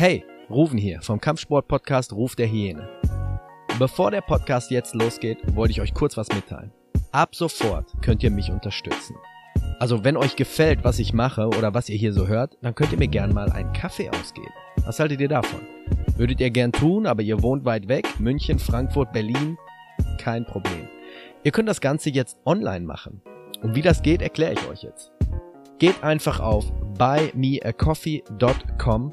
Hey, Ruven hier vom Kampfsport-Podcast Ruf der Hyäne. Bevor der Podcast jetzt losgeht, wollte ich euch kurz was mitteilen. Ab sofort könnt ihr mich unterstützen. Also wenn euch gefällt, was ich mache oder was ihr hier so hört, dann könnt ihr mir gern mal einen Kaffee ausgeben. Was haltet ihr davon? Würdet ihr gern tun, aber ihr wohnt weit weg, München, Frankfurt, Berlin? Kein Problem. Ihr könnt das Ganze jetzt online machen. Und wie das geht, erkläre ich euch jetzt. Geht einfach auf buymeacoffee.com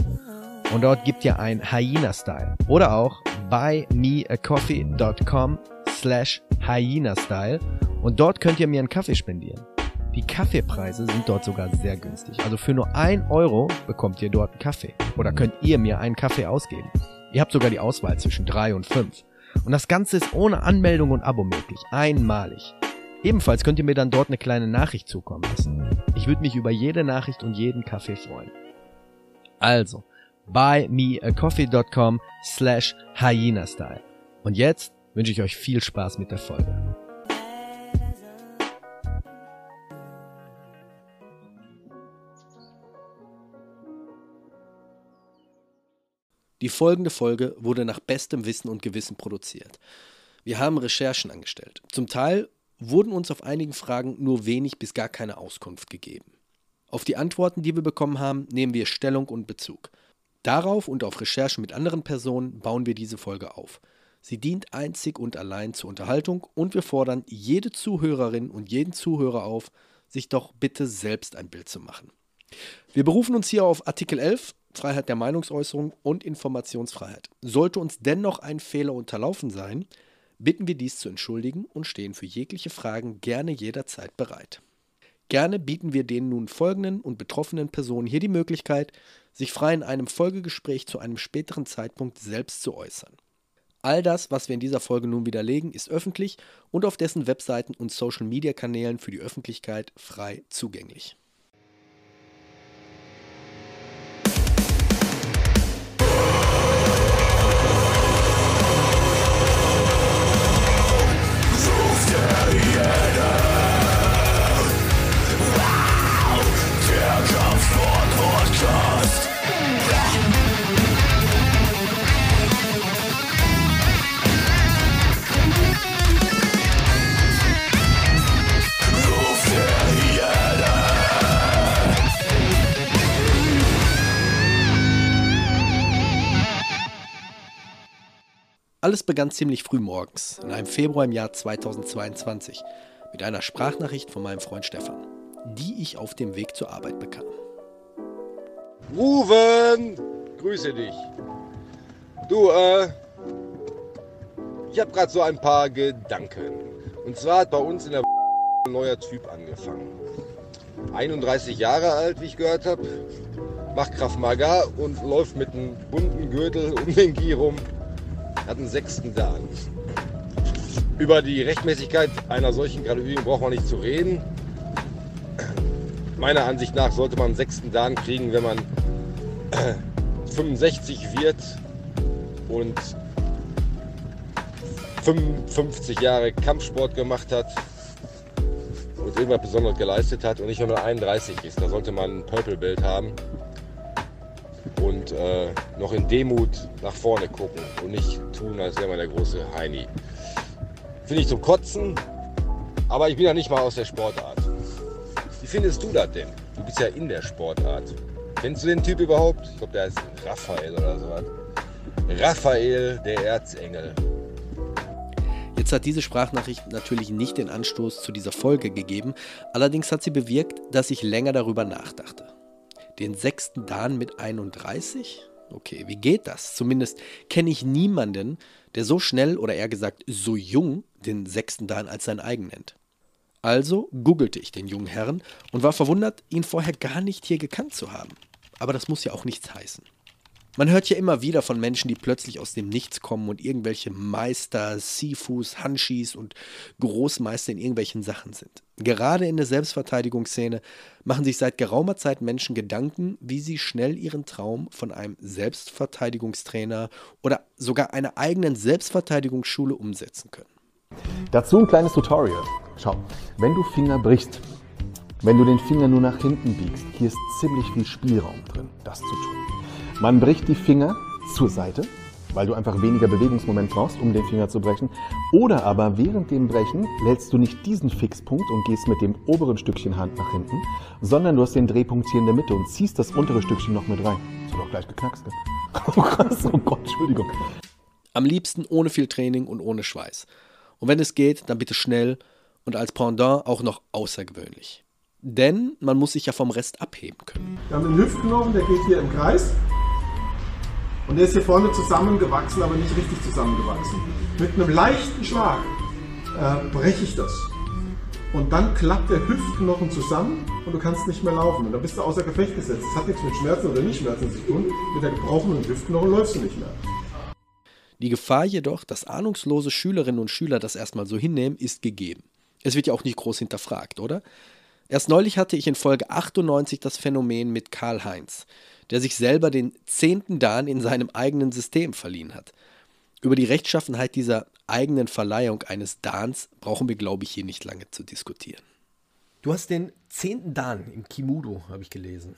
und dort gibt ihr ein Hyena-Style. Oder auch buymeacoffee.com slash Hyena-Style und dort könnt ihr mir einen Kaffee spendieren. Die Kaffeepreise sind dort sogar sehr günstig. Also für nur ein Euro bekommt ihr dort einen Kaffee. Oder könnt ihr mir einen Kaffee ausgeben. Ihr habt sogar die Auswahl zwischen drei und fünf. Und das Ganze ist ohne Anmeldung und Abo möglich. Einmalig. Ebenfalls könnt ihr mir dann dort eine kleine Nachricht zukommen lassen. Ich würde mich über jede Nachricht und jeden Kaffee freuen. Also, buymeacoffee.com slash hyena-style. Und jetzt wünsche ich euch viel Spaß mit der Folge. Die folgende Folge wurde nach bestem Wissen und Gewissen produziert. Wir haben Recherchen angestellt. Zum Teil wurden uns auf einigen Fragen nur wenig bis gar keine Auskunft gegeben. Auf die Antworten, die wir bekommen haben, nehmen wir Stellung und Bezug. Darauf und auf Recherchen mit anderen Personen bauen wir diese Folge auf. Sie dient einzig und allein zur Unterhaltung und wir fordern jede Zuhörerin und jeden Zuhörer auf, sich doch bitte selbst ein Bild zu machen. Wir berufen uns hier auf Artikel 11, Freiheit der Meinungsäußerung und Informationsfreiheit. Sollte uns dennoch ein Fehler unterlaufen sein, bitten wir dies zu entschuldigen und stehen für jegliche Fragen gerne jederzeit bereit. Gerne bieten wir den nun folgenden und betroffenen Personen hier die Möglichkeit, sich frei in einem Folgegespräch zu einem späteren Zeitpunkt selbst zu äußern. All das, was wir in dieser Folge nun widerlegen, ist öffentlich und auf dessen Webseiten und Social-Media-Kanälen für die Öffentlichkeit frei zugänglich. Alles begann ziemlich früh morgens, in einem Februar im Jahr 2022, mit einer Sprachnachricht von meinem Freund Stefan, die ich auf dem Weg zur Arbeit bekam. Ruven, grüße dich. Du, äh, ich habe gerade so ein paar Gedanken. Und zwar hat bei uns in der ein neuer Typ angefangen. 31 Jahre alt, wie ich gehört habe, macht Kraft Maga und läuft mit einem bunten Gürtel um den Gi rum hat einen sechsten Dan. Über die Rechtmäßigkeit einer solchen Graduierung braucht man nicht zu reden. Meiner Ansicht nach sollte man einen sechsten Dan kriegen, wenn man 65 wird und 55 Jahre Kampfsport gemacht hat und irgendwas Besonderes geleistet hat und nicht, wenn man 31 ist. Da sollte man ein Purple-Bild haben und äh, noch in Demut nach vorne gucken und nicht tun, als wäre man der große Heini. Finde ich zum Kotzen, aber ich bin ja nicht mal aus der Sportart. Wie findest du das denn? Du bist ja in der Sportart. Kennst du den Typ überhaupt? Ich glaube, der heißt Raphael oder so. Raphael, der Erzengel. Jetzt hat diese Sprachnachricht natürlich nicht den Anstoß zu dieser Folge gegeben, allerdings hat sie bewirkt, dass ich länger darüber nachdachte den sechsten Dan mit 31? Okay, wie geht das? Zumindest kenne ich niemanden, der so schnell oder eher gesagt so jung den sechsten Dan als sein eigen nennt. Also googelte ich den jungen Herrn und war verwundert, ihn vorher gar nicht hier gekannt zu haben. Aber das muss ja auch nichts heißen. Man hört ja immer wieder von Menschen, die plötzlich aus dem Nichts kommen und irgendwelche Meister, Sifus, Hanshis und Großmeister in irgendwelchen Sachen sind. Gerade in der Selbstverteidigungsszene machen sich seit geraumer Zeit Menschen Gedanken, wie sie schnell ihren Traum von einem Selbstverteidigungstrainer oder sogar einer eigenen Selbstverteidigungsschule umsetzen können. Dazu ein kleines Tutorial. Schau, wenn du Finger brichst, wenn du den Finger nur nach hinten biegst, hier ist ziemlich viel Spielraum drin, das zu tun. Man bricht die Finger zur Seite, weil du einfach weniger Bewegungsmoment brauchst, um den Finger zu brechen. Oder aber während dem Brechen lädst du nicht diesen Fixpunkt und gehst mit dem oberen Stückchen Hand nach hinten, sondern du hast den Drehpunkt hier in der Mitte und ziehst das untere Stückchen noch mit rein. Das hat doch gleich geknackst. Ne? Oh, krass, oh Gott, Entschuldigung. Am liebsten ohne viel Training und ohne Schweiß. Und wenn es geht, dann bitte schnell und als Pendant auch noch außergewöhnlich. Denn man muss sich ja vom Rest abheben können. Wir haben den Hüftknochen, der geht hier im Kreis. Und der ist hier vorne zusammengewachsen, aber nicht richtig zusammengewachsen. Mit einem leichten Schlag äh, breche ich das. Und dann klappt der Hüftknochen zusammen und du kannst nicht mehr laufen. Und dann bist du außer Gefecht gesetzt. Das hat nichts mit Schmerzen oder nicht Schmerzen zu tun. Mit der gebrochenen Hüftknochen läufst du nicht mehr. Die Gefahr jedoch, dass ahnungslose Schülerinnen und Schüler das erstmal so hinnehmen, ist gegeben. Es wird ja auch nicht groß hinterfragt, oder? Erst neulich hatte ich in Folge 98 das Phänomen mit Karl Heinz, der sich selber den zehnten Dan in seinem eigenen System verliehen hat. Über die Rechtschaffenheit dieser eigenen Verleihung eines Dans brauchen wir, glaube ich, hier nicht lange zu diskutieren. Du hast den zehnten Dan im Kimudo, habe ich gelesen.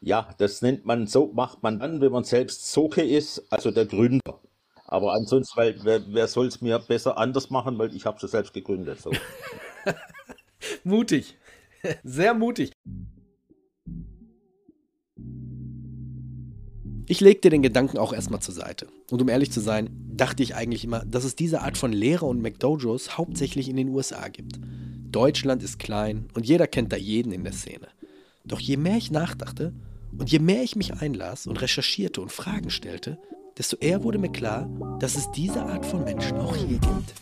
Ja, das nennt man, so macht man dann, wenn man selbst Soke ist, also der Gründer. Aber ansonsten, weil, wer, wer soll es mir besser anders machen, weil ich habe es selbst gegründet. So. mutig. Sehr mutig. Ich legte den Gedanken auch erstmal zur Seite. Und um ehrlich zu sein, dachte ich eigentlich immer, dass es diese Art von Lehre und McDojos hauptsächlich in den USA gibt. Deutschland ist klein und jeder kennt da jeden in der Szene. Doch je mehr ich nachdachte und je mehr ich mich einlas und recherchierte und Fragen stellte, desto eher wurde mir klar, dass es diese Art von Menschen auch hier gibt.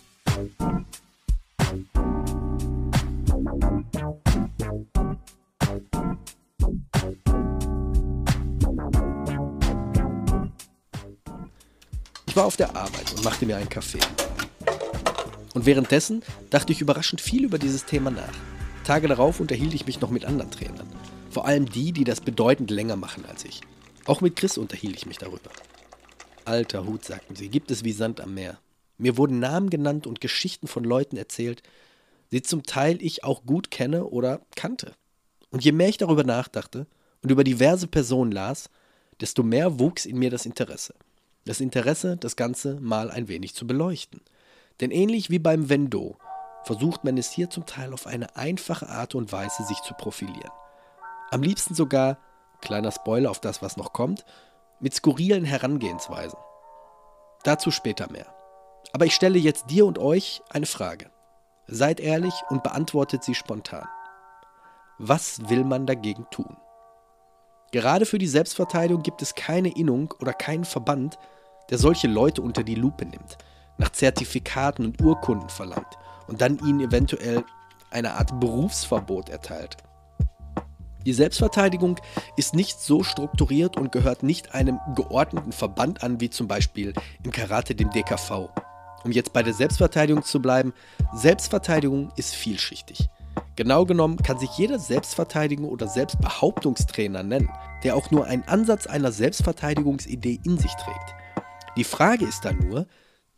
Ich war auf der Arbeit und machte mir einen Kaffee. Und währenddessen dachte ich überraschend viel über dieses Thema nach. Tage darauf unterhielt ich mich noch mit anderen Trainern. Vor allem die, die das bedeutend länger machen als ich. Auch mit Chris unterhielt ich mich darüber. Alter Hut, sagten sie, gibt es wie Sand am Meer. Mir wurden Namen genannt und Geschichten von Leuten erzählt, die zum Teil ich auch gut kenne oder kannte. Und je mehr ich darüber nachdachte und über diverse Personen las, desto mehr wuchs in mir das Interesse das Interesse, das Ganze mal ein wenig zu beleuchten. Denn ähnlich wie beim Vendo versucht man es hier zum Teil auf eine einfache Art und Weise sich zu profilieren. Am liebsten sogar, kleiner Spoiler auf das, was noch kommt, mit skurrilen Herangehensweisen. Dazu später mehr. Aber ich stelle jetzt dir und euch eine Frage. Seid ehrlich und beantwortet sie spontan. Was will man dagegen tun? Gerade für die Selbstverteidigung gibt es keine Innung oder keinen Verband, der solche Leute unter die Lupe nimmt, nach Zertifikaten und Urkunden verlangt und dann ihnen eventuell eine Art Berufsverbot erteilt. Die Selbstverteidigung ist nicht so strukturiert und gehört nicht einem geordneten Verband an, wie zum Beispiel im Karate dem DKV. Um jetzt bei der Selbstverteidigung zu bleiben, Selbstverteidigung ist vielschichtig. Genau genommen kann sich jeder Selbstverteidigung oder Selbstbehauptungstrainer nennen, der auch nur einen Ansatz einer Selbstverteidigungsidee in sich trägt. Die Frage ist dann nur,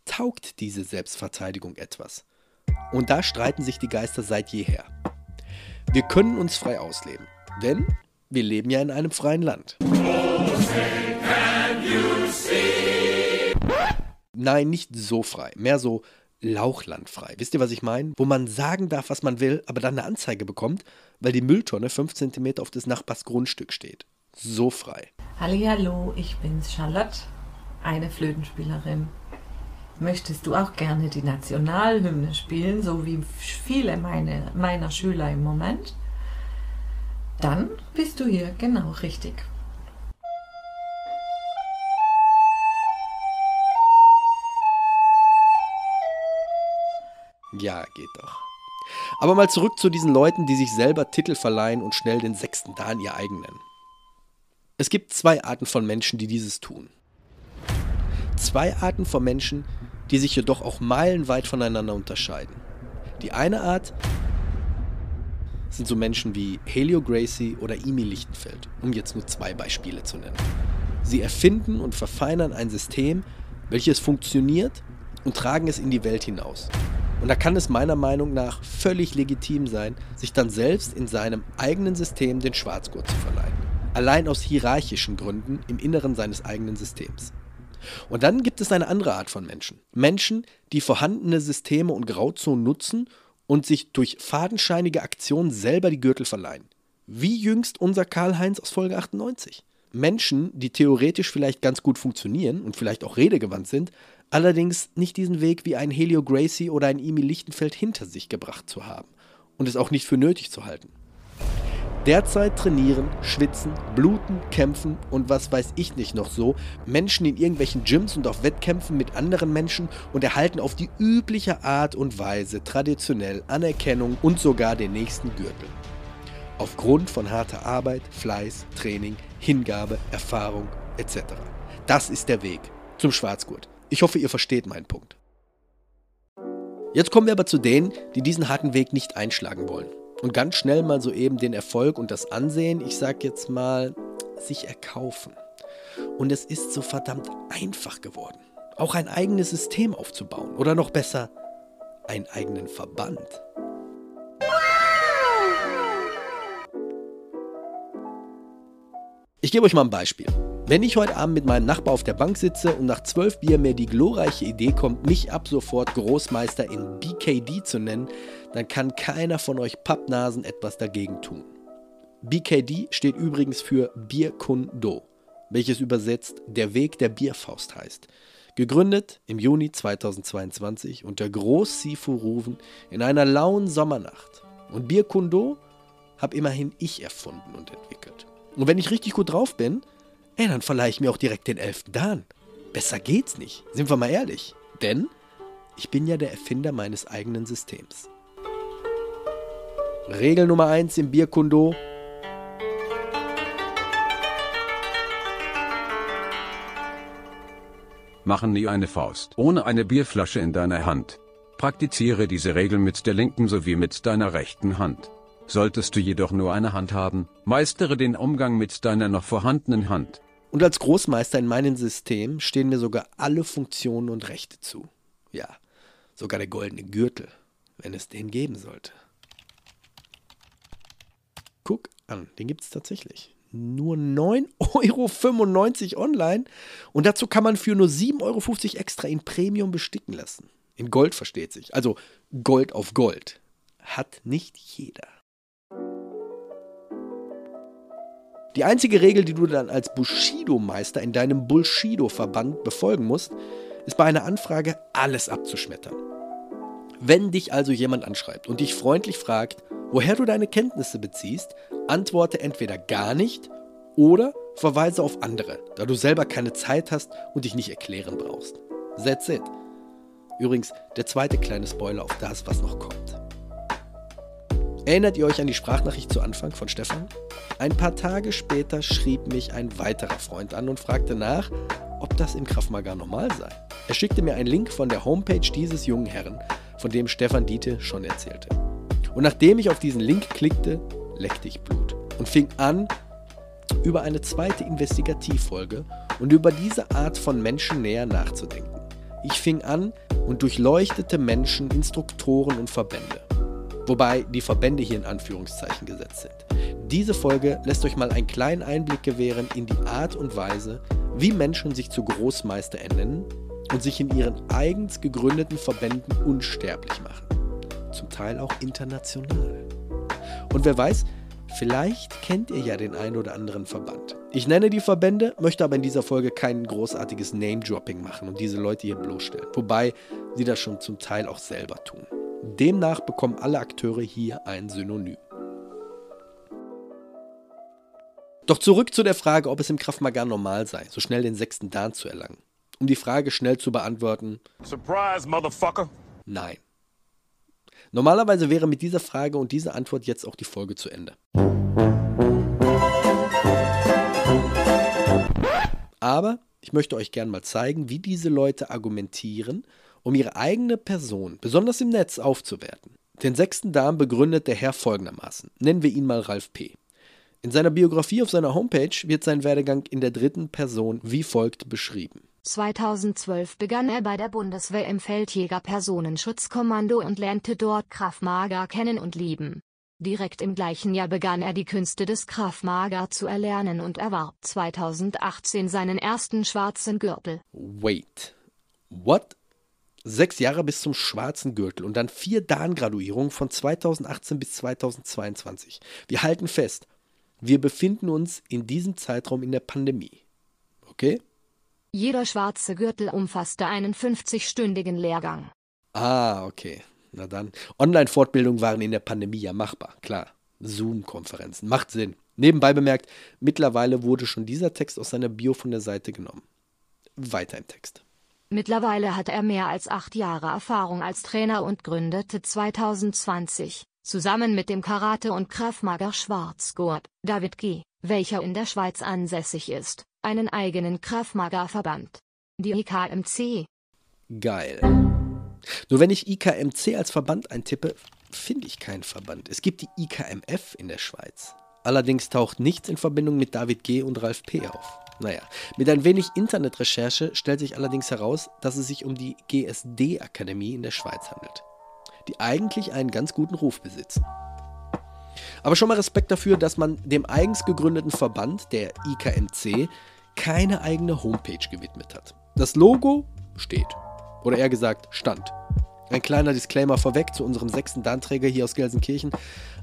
taugt diese Selbstverteidigung etwas? Und da streiten sich die Geister seit jeher. Wir können uns frei ausleben, denn wir leben ja in einem freien Land. Nein, nicht so frei, mehr so lauchlandfrei. Wisst ihr, was ich meine? Wo man sagen darf, was man will, aber dann eine Anzeige bekommt, weil die Mülltonne 5 cm auf des Nachbars Grundstück steht. So frei. Hallo, ich bin's Charlotte eine Flötenspielerin. Möchtest du auch gerne die Nationalhymne spielen, so wie viele meine, meiner Schüler im Moment? Dann bist du hier genau richtig. Ja, geht doch. Aber mal zurück zu diesen Leuten, die sich selber Titel verleihen und schnell den sechsten Dan ihr eigen nennen. Es gibt zwei Arten von Menschen, die dieses tun zwei Arten von Menschen, die sich jedoch auch meilenweit voneinander unterscheiden. Die eine Art sind so Menschen wie Helio Gracie oder Emi Lichtenfeld, um jetzt nur zwei Beispiele zu nennen. Sie erfinden und verfeinern ein System, welches funktioniert und tragen es in die Welt hinaus. Und da kann es meiner Meinung nach völlig legitim sein, sich dann selbst in seinem eigenen System den Schwarzgurt zu verleihen. allein aus hierarchischen Gründen im Inneren seines eigenen Systems. Und dann gibt es eine andere Art von Menschen. Menschen, die vorhandene Systeme und Grauzonen nutzen und sich durch fadenscheinige Aktionen selber die Gürtel verleihen. Wie jüngst unser Karl-Heinz aus Folge 98. Menschen, die theoretisch vielleicht ganz gut funktionieren und vielleicht auch redegewandt sind, allerdings nicht diesen Weg wie ein Helio Gracie oder ein Emil Lichtenfeld hinter sich gebracht zu haben und es auch nicht für nötig zu halten. Derzeit trainieren, schwitzen, bluten, kämpfen und was weiß ich nicht noch so Menschen in irgendwelchen Gyms und auf Wettkämpfen mit anderen Menschen und erhalten auf die übliche Art und Weise traditionell Anerkennung und sogar den nächsten Gürtel. Aufgrund von harter Arbeit, Fleiß, Training, Hingabe, Erfahrung etc. Das ist der Weg zum Schwarzgurt. Ich hoffe, ihr versteht meinen Punkt. Jetzt kommen wir aber zu denen, die diesen harten Weg nicht einschlagen wollen und ganz schnell mal so eben den Erfolg und das Ansehen, ich sag jetzt mal, sich erkaufen. Und es ist so verdammt einfach geworden, auch ein eigenes System aufzubauen oder noch besser, einen eigenen Verband. Ich gebe euch mal ein Beispiel. Wenn ich heute Abend mit meinem Nachbar auf der Bank sitze und nach zwölf Bier mir die glorreiche Idee kommt, mich ab sofort Großmeister in BKD zu nennen, dann kann keiner von euch Pappnasen etwas dagegen tun. BKD steht übrigens für Bier Kun Do, welches übersetzt der Weg der Bierfaust heißt. Gegründet im Juni 2022 unter Groß Sifu Ruven in einer lauen Sommernacht. Und Bier Kun Do habe immerhin ich erfunden und entwickelt. Und wenn ich richtig gut drauf bin, ey, dann verleihe ich mir auch direkt den elften Dan. Besser geht's nicht, sind wir mal ehrlich. Denn ich bin ja der Erfinder meines eigenen Systems. Regel Nummer 1 im Bierkundo. Machen nie eine Faust ohne eine Bierflasche in deiner Hand. Praktiziere diese Regel mit der linken sowie mit deiner rechten Hand. Solltest du jedoch nur eine Hand haben, meistere den Umgang mit deiner noch vorhandenen Hand. Und als Großmeister in meinem System stehen mir sogar alle Funktionen und Rechte zu. Ja, sogar der goldene Gürtel, wenn es den geben sollte. Guck an, den gibt es tatsächlich. Nur 9,95 Euro online und dazu kann man für nur 7,50 Euro extra in Premium besticken lassen. In Gold versteht sich. Also Gold auf Gold. Hat nicht jeder. Die einzige Regel, die du dann als Bushido-Meister in deinem Bullshido-Verband befolgen musst, ist bei einer Anfrage alles abzuschmettern. Wenn dich also jemand anschreibt und dich freundlich fragt, woher du deine Kenntnisse beziehst, antworte entweder gar nicht oder verweise auf andere, da du selber keine Zeit hast und dich nicht erklären brauchst. That's it. Übrigens, der zweite kleine Spoiler auf das, was noch kommt. Erinnert ihr euch an die Sprachnachricht zu Anfang von Stefan? Ein paar Tage später schrieb mich ein weiterer Freund an und fragte nach, ob das im Kraftmagar normal sei. Er schickte mir einen Link von der Homepage dieses jungen Herrn, von dem Stefan Diete schon erzählte. Und nachdem ich auf diesen Link klickte, leckte ich Blut und fing an, über eine zweite Investigativfolge und über diese Art von Menschen näher nachzudenken. Ich fing an und durchleuchtete Menschen, Instruktoren und Verbände wobei die Verbände hier in Anführungszeichen gesetzt sind. Diese Folge lässt euch mal einen kleinen Einblick gewähren in die Art und Weise, wie Menschen sich zu Großmeister ernennen und sich in ihren eigens gegründeten Verbänden unsterblich machen. Zum Teil auch international. Und wer weiß, vielleicht kennt ihr ja den einen oder anderen Verband. Ich nenne die Verbände, möchte aber in dieser Folge kein großartiges Name-Dropping machen und diese Leute hier bloßstellen. Wobei sie das schon zum Teil auch selber tun. Demnach bekommen alle Akteure hier ein Synonym. Doch zurück zu der Frage, ob es im Kraftmagar normal sei, so schnell den sechsten Dan zu erlangen. Um die Frage schnell zu beantworten. Surprise, Motherfucker! Nein. Normalerweise wäre mit dieser Frage und dieser Antwort jetzt auch die Folge zu Ende. Aber ich möchte euch gern mal zeigen, wie diese Leute argumentieren um ihre eigene Person, besonders im Netz, aufzuwerten. Den sechsten Darm begründet der Herr folgendermaßen. Nennen wir ihn mal Ralf P. In seiner Biografie auf seiner Homepage wird sein Werdegang in der dritten Person wie folgt beschrieben. 2012 begann er bei der Bundeswehr im Feldjäger Personenschutzkommando und lernte dort Krav Maga kennen und lieben. Direkt im gleichen Jahr begann er die Künste des Krav Maga zu erlernen und erwarb 2018 seinen ersten schwarzen Gürtel. Wait. What? Sechs Jahre bis zum schwarzen Gürtel und dann vier Dan-Graduierungen von 2018 bis 2022. Wir halten fest, wir befinden uns in diesem Zeitraum in der Pandemie. Okay? Jeder schwarze Gürtel umfasste einen 50-stündigen Lehrgang. Ah, okay. Na dann. Online-Fortbildungen waren in der Pandemie ja machbar, klar. Zoom-Konferenzen, macht Sinn. Nebenbei bemerkt, mittlerweile wurde schon dieser Text aus seiner Bio von der Seite genommen. Weiter im Text. Mittlerweile hat er mehr als acht Jahre Erfahrung als Trainer und gründete 2020, zusammen mit dem Karate- und Krav Maga Schwarzgurt, David G., welcher in der Schweiz ansässig ist, einen eigenen Krav Maga Verband. Die IKMC. Geil. Nur wenn ich IKMC als Verband eintippe, finde ich keinen Verband. Es gibt die IKMF in der Schweiz. Allerdings taucht nichts in Verbindung mit David G. und Ralf P. auf. Naja, mit ein wenig Internetrecherche stellt sich allerdings heraus, dass es sich um die GSD-Akademie in der Schweiz handelt, die eigentlich einen ganz guten Ruf besitzen. Aber schon mal Respekt dafür, dass man dem eigens gegründeten Verband, der IKMC, keine eigene Homepage gewidmet hat. Das Logo steht. Oder eher gesagt, stand. Ein kleiner Disclaimer vorweg zu unserem sechsten Danträger hier aus Gelsenkirchen.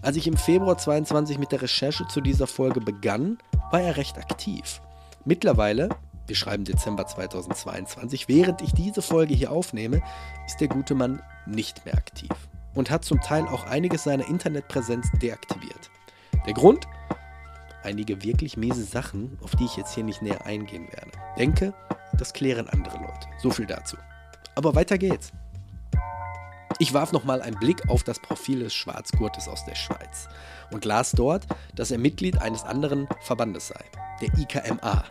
Als ich im Februar 22 mit der Recherche zu dieser Folge begann, war er recht aktiv. Mittlerweile, wir schreiben Dezember 2022, während ich diese Folge hier aufnehme, ist der gute Mann nicht mehr aktiv und hat zum Teil auch einiges seiner Internetpräsenz deaktiviert. Der Grund? Einige wirklich miese Sachen, auf die ich jetzt hier nicht näher eingehen werde. Denke, das klären andere Leute. So viel dazu. Aber weiter geht's. Ich warf nochmal einen Blick auf das Profil des Schwarzgurtes aus der Schweiz und las dort, dass er Mitglied eines anderen Verbandes sei, der IKMA.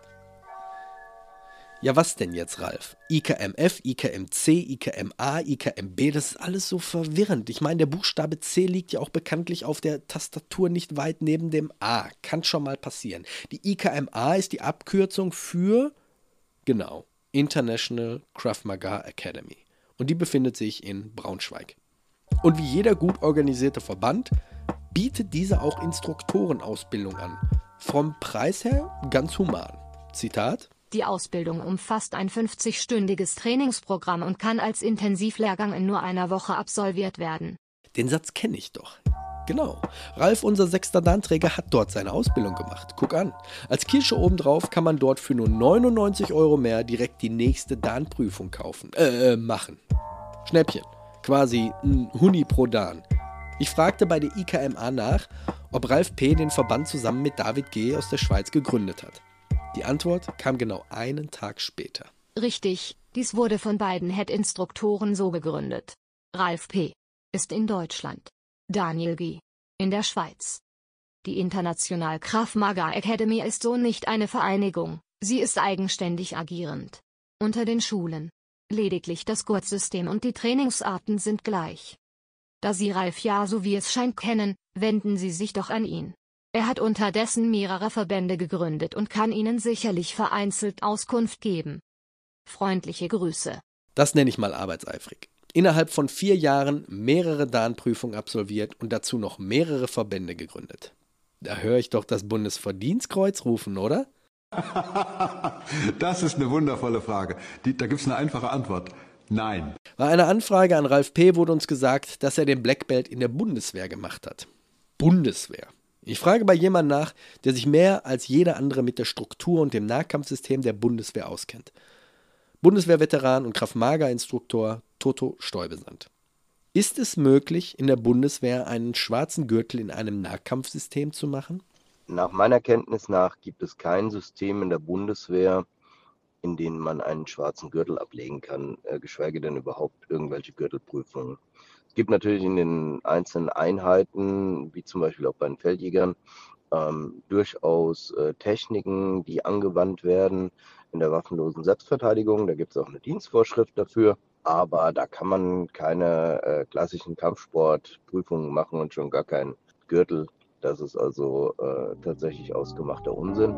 Ja, was denn jetzt, Ralf? IKMF, IKMC, IKMA, IKMB, das ist alles so verwirrend. Ich meine, der Buchstabe C liegt ja auch bekanntlich auf der Tastatur nicht weit neben dem A. Kann schon mal passieren. Die IKMA ist die Abkürzung für, genau, International Krav Maga Academy. Und die befindet sich in Braunschweig. Und wie jeder gut organisierte Verband bietet diese auch Instruktorenausbildung an. Vom Preis her ganz human. Zitat. Die Ausbildung umfasst ein 50-stündiges Trainingsprogramm und kann als Intensivlehrgang in nur einer Woche absolviert werden. Den Satz kenne ich doch. Genau. Ralf, unser sechster Danträger, hat dort seine Ausbildung gemacht. Guck an. Als Kirsche obendrauf kann man dort für nur 99 Euro mehr direkt die nächste Dan-Prüfung kaufen. Äh, machen. Schnäppchen. Quasi ein Huni pro Dan. Ich fragte bei der IKMA nach, ob Ralf P. den Verband zusammen mit David G. aus der Schweiz gegründet hat. Die Antwort kam genau einen Tag später. Richtig, dies wurde von beiden Head-Instruktoren so gegründet. Ralf P. ist in Deutschland. Daniel G. in der Schweiz. Die International Krav Maga Academy ist so nicht eine Vereinigung, sie ist eigenständig agierend. Unter den Schulen. Lediglich das Gurtsystem und die Trainingsarten sind gleich. Da Sie Ralf ja so wie es scheint kennen, wenden Sie sich doch an ihn. Er hat unterdessen mehrere Verbände gegründet und kann Ihnen sicherlich vereinzelt Auskunft geben. Freundliche Grüße. Das nenne ich mal arbeitseifrig. Innerhalb von vier Jahren mehrere Dan-Prüfungen absolviert und dazu noch mehrere Verbände gegründet. Da höre ich doch das Bundesverdienstkreuz rufen, oder? das ist eine wundervolle Frage. Die, da gibt es eine einfache Antwort. Nein. Bei einer Anfrage an Ralf P. wurde uns gesagt, dass er den Black Belt in der Bundeswehr gemacht hat. Bundeswehr. Ich frage bei jemandem nach, der sich mehr als jeder andere mit der Struktur und dem Nahkampfsystem der Bundeswehr auskennt. Bundeswehrveteran und Kraft-Maga-Instruktor Toto Stolbesand. Ist es möglich, in der Bundeswehr einen schwarzen Gürtel in einem Nahkampfsystem zu machen? Nach meiner Kenntnis nach gibt es kein System in der Bundeswehr, in dem man einen schwarzen Gürtel ablegen kann, äh, geschweige denn überhaupt irgendwelche Gürtelprüfungen. Es gibt natürlich in den einzelnen Einheiten, wie zum Beispiel auch bei den Feldjägern, ähm, durchaus äh, Techniken, die angewandt werden in der waffenlosen Selbstverteidigung. Da gibt es auch eine Dienstvorschrift dafür. Aber da kann man keine äh, klassischen Kampfsportprüfungen machen und schon gar keinen Gürtel. Das ist also äh, tatsächlich ausgemachter Unsinn.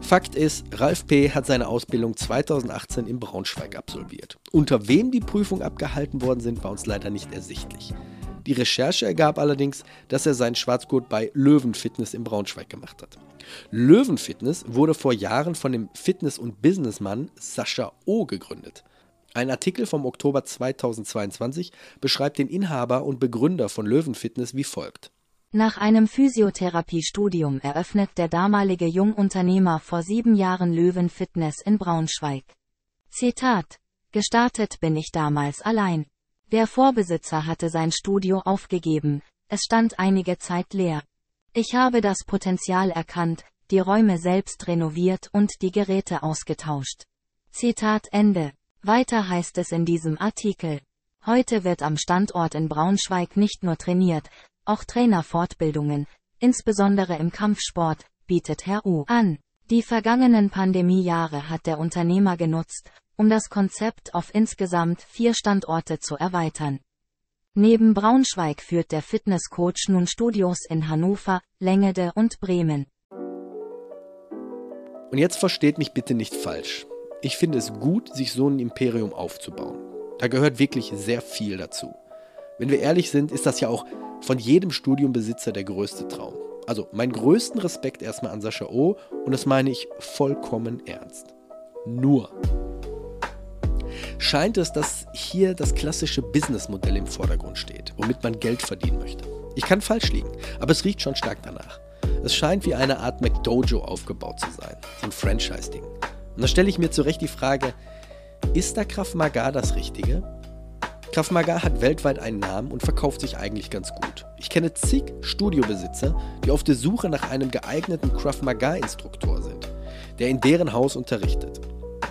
Fakt ist, Ralf P. hat seine Ausbildung 2018 in Braunschweig absolviert. Unter wem die Prüfungen abgehalten worden sind, war uns leider nicht ersichtlich. Die Recherche ergab allerdings, dass er seinen Schwarzgurt bei Löwenfitness in Braunschweig gemacht hat. Löwenfitness wurde vor Jahren von dem Fitness- und Businessmann Sascha O. gegründet. Ein Artikel vom Oktober 2022 beschreibt den Inhaber und Begründer von Löwenfitness wie folgt. Nach einem Physiotherapiestudium eröffnet der damalige Jungunternehmer vor sieben Jahren Löwen Fitness in Braunschweig. Zitat. Gestartet bin ich damals allein. Der Vorbesitzer hatte sein Studio aufgegeben, es stand einige Zeit leer. Ich habe das Potenzial erkannt, die Räume selbst renoviert und die Geräte ausgetauscht. Zitat Ende. Weiter heißt es in diesem Artikel. Heute wird am Standort in Braunschweig nicht nur trainiert, auch Trainerfortbildungen, insbesondere im Kampfsport, bietet Herr U an. Die vergangenen Pandemiejahre hat der Unternehmer genutzt, um das Konzept auf insgesamt vier Standorte zu erweitern. Neben Braunschweig führt der Fitnesscoach nun Studios in Hannover, Lengede und Bremen. Und jetzt versteht mich bitte nicht falsch. Ich finde es gut, sich so ein Imperium aufzubauen. Da gehört wirklich sehr viel dazu. Wenn wir ehrlich sind, ist das ja auch von jedem Studiumbesitzer der größte Traum. Also meinen größten Respekt erstmal an Sascha O und das meine ich vollkommen ernst. Nur scheint es, dass hier das klassische Businessmodell im Vordergrund steht, womit man Geld verdienen möchte. Ich kann falsch liegen, aber es riecht schon stark danach. Es scheint wie eine Art McDojo aufgebaut zu sein, so ein Franchise-Ding. Und da stelle ich mir zurecht die Frage, ist da Krav Maga das Richtige? Krav Maga hat weltweit einen Namen und verkauft sich eigentlich ganz gut. Ich kenne zig Studiobesitzer, die auf der Suche nach einem geeigneten Krav Maga-Instruktor sind, der in deren Haus unterrichtet.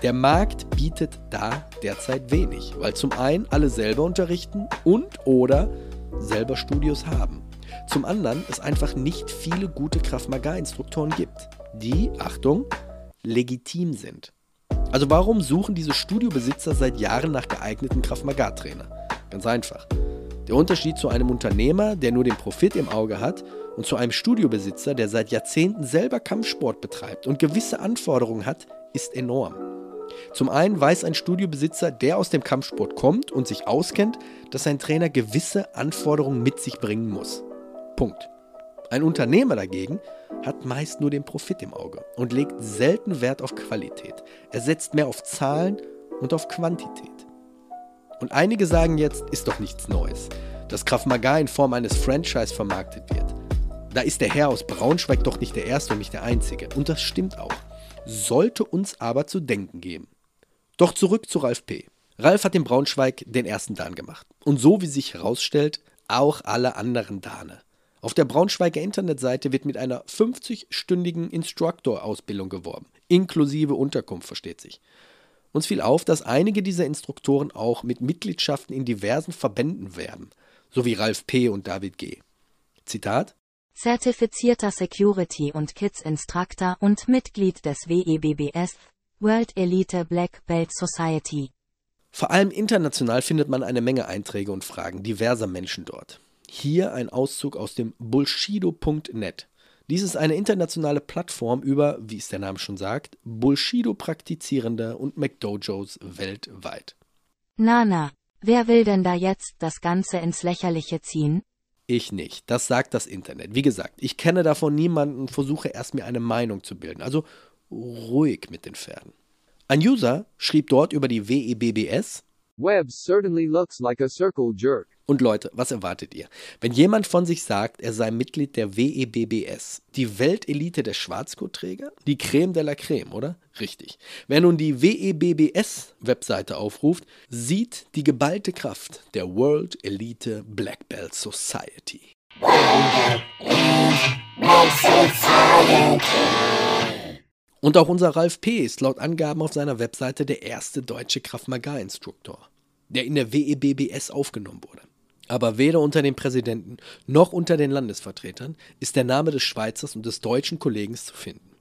Der Markt bietet da derzeit wenig, weil zum einen alle selber unterrichten und oder selber Studios haben. Zum anderen es einfach nicht viele gute Krav Maga-Instruktoren gibt, die, Achtung, legitim sind. Also warum suchen diese Studiobesitzer seit Jahren nach geeigneten Krav Maga-Trainer? Ganz einfach. Der Unterschied zu einem Unternehmer, der nur den Profit im Auge hat, und zu einem Studiobesitzer, der seit Jahrzehnten selber Kampfsport betreibt und gewisse Anforderungen hat, ist enorm. Zum einen weiß ein Studiobesitzer, der aus dem Kampfsport kommt und sich auskennt, dass sein Trainer gewisse Anforderungen mit sich bringen muss. Punkt. Ein Unternehmer dagegen hat meist nur den Profit im Auge und legt selten Wert auf Qualität. Er setzt mehr auf Zahlen und auf Quantität. Und einige sagen jetzt, ist doch nichts Neues, dass Krav Maga in Form eines Franchise vermarktet wird. Da ist der Herr aus Braunschweig doch nicht der Erste und nicht der Einzige. Und das stimmt auch. Sollte uns aber zu denken geben. Doch zurück zu Ralf P. Ralf hat in Braunschweig den ersten Dan gemacht. Und so wie sich herausstellt, auch alle anderen Dane. Auf der Braunschweiger Internetseite wird mit einer 50-stündigen Instructor-Ausbildung geworben. Inklusive Unterkunft, versteht sich. Uns fiel auf, dass einige dieser Instruktoren auch mit Mitgliedschaften in diversen Verbänden werben, so wie Ralf P. und David G. Zitat Zertifizierter Security und Kids Instructor und Mitglied des WEBBS, World Elite Black Belt Society. Vor allem international findet man eine Menge Einträge und Fragen diverser Menschen dort. Hier ein Auszug aus dem Bullshido.net. Dies ist eine internationale Plattform über, wie es der Name schon sagt, Bullshido-Praktizierende und McDojos weltweit. Nana, wer will denn da jetzt das Ganze ins Lächerliche ziehen? Ich nicht. Das sagt das Internet. Wie gesagt, ich kenne davon niemanden und versuche erst mir eine Meinung zu bilden. Also ruhig mit den Pferden. Ein User schrieb dort über die WEBBS. Web certainly looks like a circle jerk. Und Leute, was erwartet ihr? Wenn jemand von sich sagt, er sei Mitglied der WEBBS, die Weltelite der Schwarzgurtträger, die Creme de la Creme, oder? Richtig. Wer nun die WEBBS-Webseite aufruft, sieht die geballte Kraft der World Elite Black Belt Society. Und auch unser Ralf P. ist laut Angaben auf seiner Webseite der erste deutsche Krav Maga-Instruktor, der in der WEBBS aufgenommen wurde. Aber weder unter den Präsidenten noch unter den Landesvertretern ist der Name des Schweizers und des deutschen Kollegen zu finden.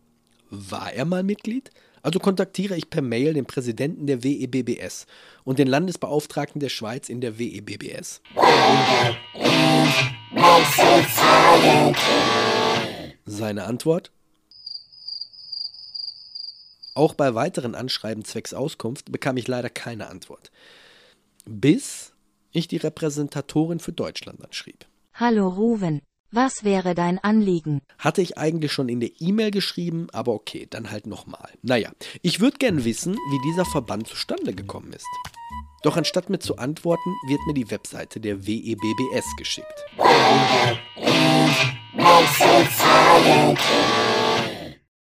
War er mal Mitglied? Also kontaktiere ich per Mail den Präsidenten der WEBBS und den Landesbeauftragten der Schweiz in der WEBBS. Seine Antwort? Auch bei weiteren Anschreiben zwecks Auskunft bekam ich leider keine Antwort. Bis ich die Repräsentatorin für Deutschland anschrieb. Hallo Ruven, was wäre dein Anliegen? Hatte ich eigentlich schon in der E-Mail geschrieben, aber okay, dann halt nochmal. Naja, ich würde gern wissen, wie dieser Verband zustande gekommen ist. Doch anstatt mir zu antworten, wird mir die Webseite der WEBBS geschickt.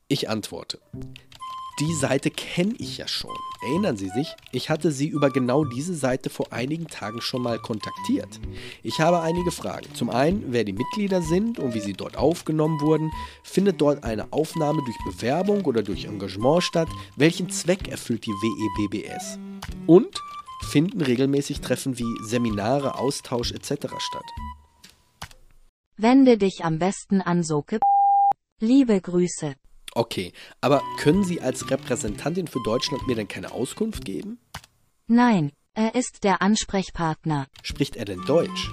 Ich antworte. Die Seite kenne ich ja schon. Erinnern Sie sich? Ich hatte Sie über genau diese Seite vor einigen Tagen schon mal kontaktiert. Ich habe einige Fragen. Zum einen, wer die Mitglieder sind und wie sie dort aufgenommen wurden. Findet dort eine Aufnahme durch Bewerbung oder durch Engagement statt? Welchen Zweck erfüllt die WEBBS? Und finden regelmäßig Treffen wie Seminare, Austausch etc. statt? Wende dich am besten an Soke. Liebe Grüße. Okay, aber können Sie als Repräsentantin für Deutschland mir denn keine Auskunft geben? Nein, er ist der Ansprechpartner. Spricht er denn Deutsch?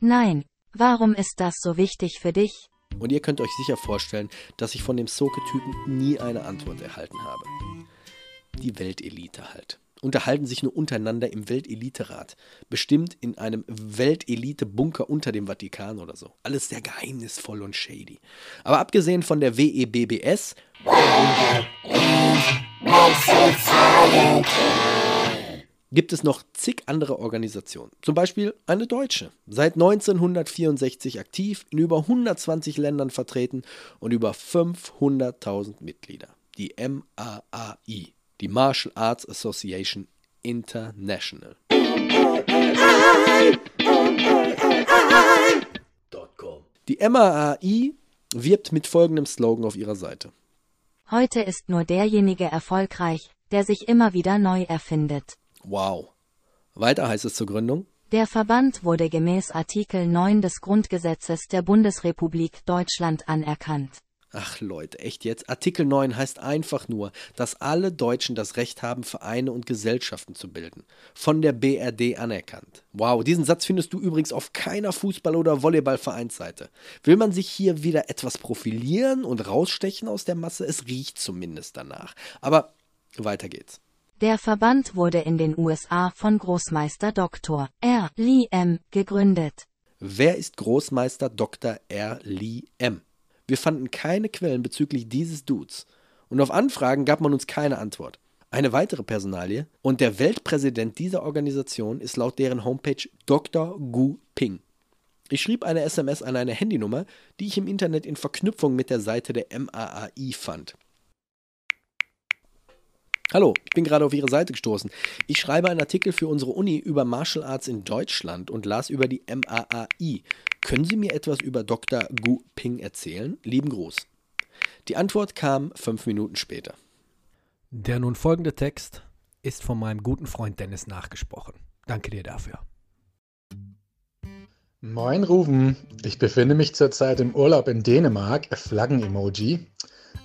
Nein, warum ist das so wichtig für dich? Und ihr könnt euch sicher vorstellen, dass ich von dem Soke-Typen nie eine Antwort erhalten habe. Die Weltelite halt. Unterhalten sich nur untereinander im Welteliterat. Bestimmt in einem Weltelite-Bunker unter dem Vatikan oder so. Alles sehr geheimnisvoll und shady. Aber abgesehen von der WEBBS. gibt es noch zig andere Organisationen. Zum Beispiel eine deutsche, seit 1964 aktiv, in über 120 Ländern vertreten und über 500.000 Mitglieder. Die MAAI, die Martial Arts Association International. Die MAAI wirbt mit folgendem Slogan auf ihrer Seite. Heute ist nur derjenige erfolgreich, der sich immer wieder neu erfindet. Wow. Weiter heißt es zur Gründung. Der Verband wurde gemäß Artikel 9 des Grundgesetzes der Bundesrepublik Deutschland anerkannt. Ach Leute, echt jetzt? Artikel 9 heißt einfach nur, dass alle Deutschen das Recht haben, Vereine und Gesellschaften zu bilden. Von der BRD anerkannt. Wow, diesen Satz findest du übrigens auf keiner Fußball- oder Volleyball-Vereinsseite. Will man sich hier wieder etwas profilieren und rausstechen aus der Masse? Es riecht zumindest danach. Aber weiter geht's. Der Verband wurde in den USA von Großmeister Dr. R. Lee M. gegründet. Wer ist Großmeister Dr. R. Lee M.? Wir fanden keine Quellen bezüglich dieses Dudes. Und auf Anfragen gab man uns keine Antwort. Eine weitere Personalie und der Weltpräsident dieser Organisation ist laut deren Homepage Dr. Gu Ping. Ich schrieb eine SMS an eine Handynummer, die ich im Internet in Verknüpfung mit der Seite der MAAI fand. Hallo, ich bin gerade auf Ihre Seite gestoßen. Ich schreibe einen Artikel für unsere Uni über Martial Arts in Deutschland und las über die MAAI. Können Sie mir etwas über Dr. Gu Ping erzählen? Lieben Gruß. Die Antwort kam fünf Minuten später. Der nun folgende Text ist von meinem guten Freund Dennis nachgesprochen. Danke dir dafür. Moin Ruven, ich befinde mich zurzeit im Urlaub in Dänemark, Flaggen-Emoji.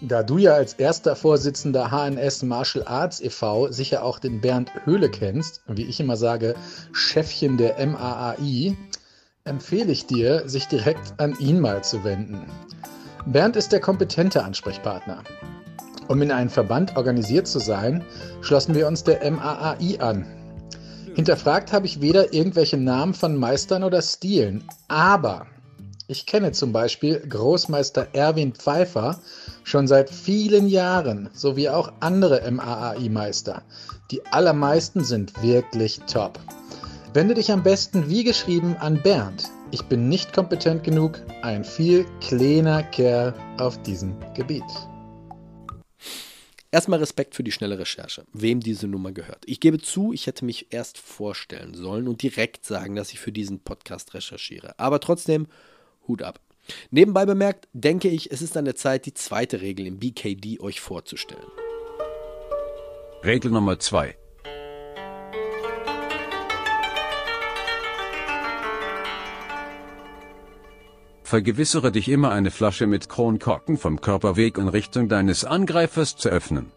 Da du ja als erster Vorsitzender HNS Martial Arts e.V. sicher auch den Bernd Höhle kennst, wie ich immer sage, Chefchen der MAAI, empfehle ich dir, sich direkt an ihn mal zu wenden. Bernd ist der kompetente Ansprechpartner. Um in einen Verband organisiert zu sein, schlossen wir uns der MAAI an. Hinterfragt habe ich weder irgendwelche Namen von Meistern oder Stilen, aber ich kenne zum Beispiel Großmeister Erwin Pfeiffer schon seit vielen Jahren, sowie auch andere MAAI-Meister. Die allermeisten sind wirklich top. Wende dich am besten wie geschrieben an Bernd. Ich bin nicht kompetent genug, ein viel kleiner Kerl auf diesem Gebiet. Erstmal Respekt für die schnelle Recherche, wem diese Nummer gehört. Ich gebe zu, ich hätte mich erst vorstellen sollen und direkt sagen, dass ich für diesen Podcast recherchiere. Aber trotzdem, Hut ab. Nebenbei bemerkt, denke ich, es ist an der Zeit, die zweite Regel im BKD euch vorzustellen. Regel Nummer 2. Vergewissere dich immer eine Flasche mit Kronkorken vom Körperweg in Richtung deines Angreifers zu öffnen.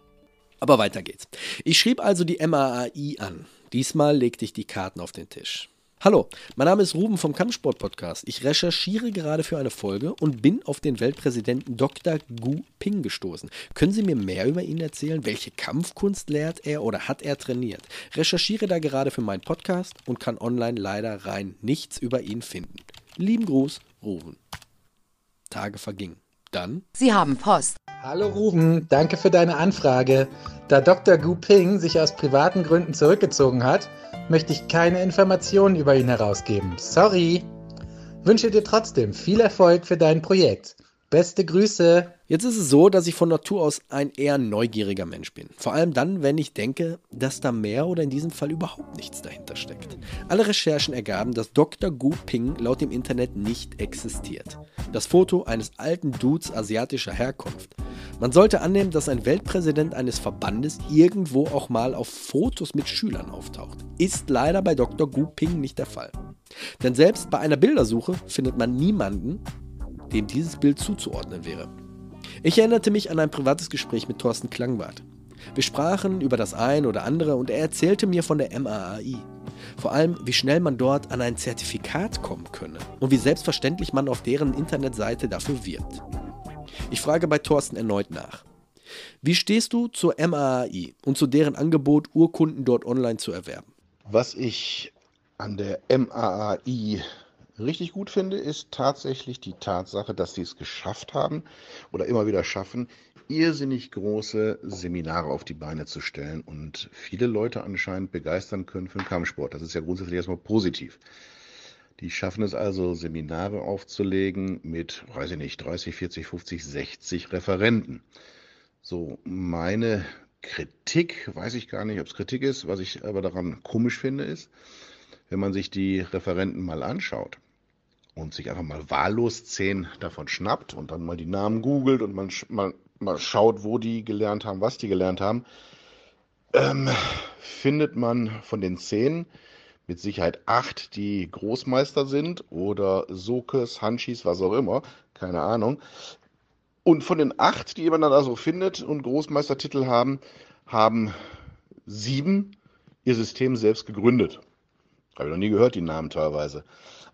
Aber weiter geht's. Ich schrieb also die MAAI an. Diesmal legte ich die Karten auf den Tisch. Hallo, mein Name ist Ruben vom Kampfsport Podcast. Ich recherchiere gerade für eine Folge und bin auf den Weltpräsidenten Dr. Gu Ping gestoßen. Können Sie mir mehr über ihn erzählen? Welche Kampfkunst lehrt er oder hat er trainiert? Recherchiere da gerade für meinen Podcast und kann online leider rein nichts über ihn finden. Lieben Gruß, Ruben. Tage vergingen. Dann. Sie haben Post. Hallo Ruben, danke für deine Anfrage. Da Dr. Gu Ping sich aus privaten Gründen zurückgezogen hat, möchte ich keine Informationen über ihn herausgeben. Sorry. Wünsche dir trotzdem viel Erfolg für dein Projekt. Beste Grüße. Jetzt ist es so, dass ich von Natur aus ein eher neugieriger Mensch bin. Vor allem dann, wenn ich denke, dass da mehr oder in diesem Fall überhaupt nichts dahinter steckt. Alle Recherchen ergaben, dass Dr. Gu Ping laut dem Internet nicht existiert. Das Foto eines alten Dudes asiatischer Herkunft. Man sollte annehmen, dass ein Weltpräsident eines Verbandes irgendwo auch mal auf Fotos mit Schülern auftaucht. Ist leider bei Dr. Gu Ping nicht der Fall. Denn selbst bei einer Bildersuche findet man niemanden, dem dieses Bild zuzuordnen wäre. Ich erinnerte mich an ein privates Gespräch mit Thorsten Klangwart. Wir sprachen über das ein oder andere und er erzählte mir von der MAAI. Vor allem, wie schnell man dort an ein Zertifikat kommen könne und wie selbstverständlich man auf deren Internetseite dafür wirbt. Ich frage bei Thorsten erneut nach. Wie stehst du zur MAAI und zu deren Angebot, Urkunden dort online zu erwerben? Was ich an der MAAI richtig gut finde, ist tatsächlich die Tatsache, dass sie es geschafft haben oder immer wieder schaffen, irrsinnig große Seminare auf die Beine zu stellen und viele Leute anscheinend begeistern können für den Kampfsport. Das ist ja grundsätzlich erstmal positiv. Die schaffen es also, Seminare aufzulegen mit, weiß ich nicht, 30, 40, 50, 60 Referenten. So, meine Kritik, weiß ich gar nicht, ob es Kritik ist, was ich aber daran komisch finde, ist, wenn man sich die Referenten mal anschaut, und sich einfach mal wahllos zehn davon schnappt und dann mal die Namen googelt und man mal, mal schaut, wo die gelernt haben, was die gelernt haben, ähm, findet man von den zehn mit Sicherheit acht, die Großmeister sind oder Sokes, Hanschis, was auch immer, keine Ahnung. Und von den acht, die man dann also findet und Großmeistertitel haben, haben sieben ihr System selbst gegründet. Habe ich noch nie gehört, die Namen teilweise.